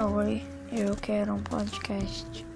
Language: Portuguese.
Oi, eu quero um podcast.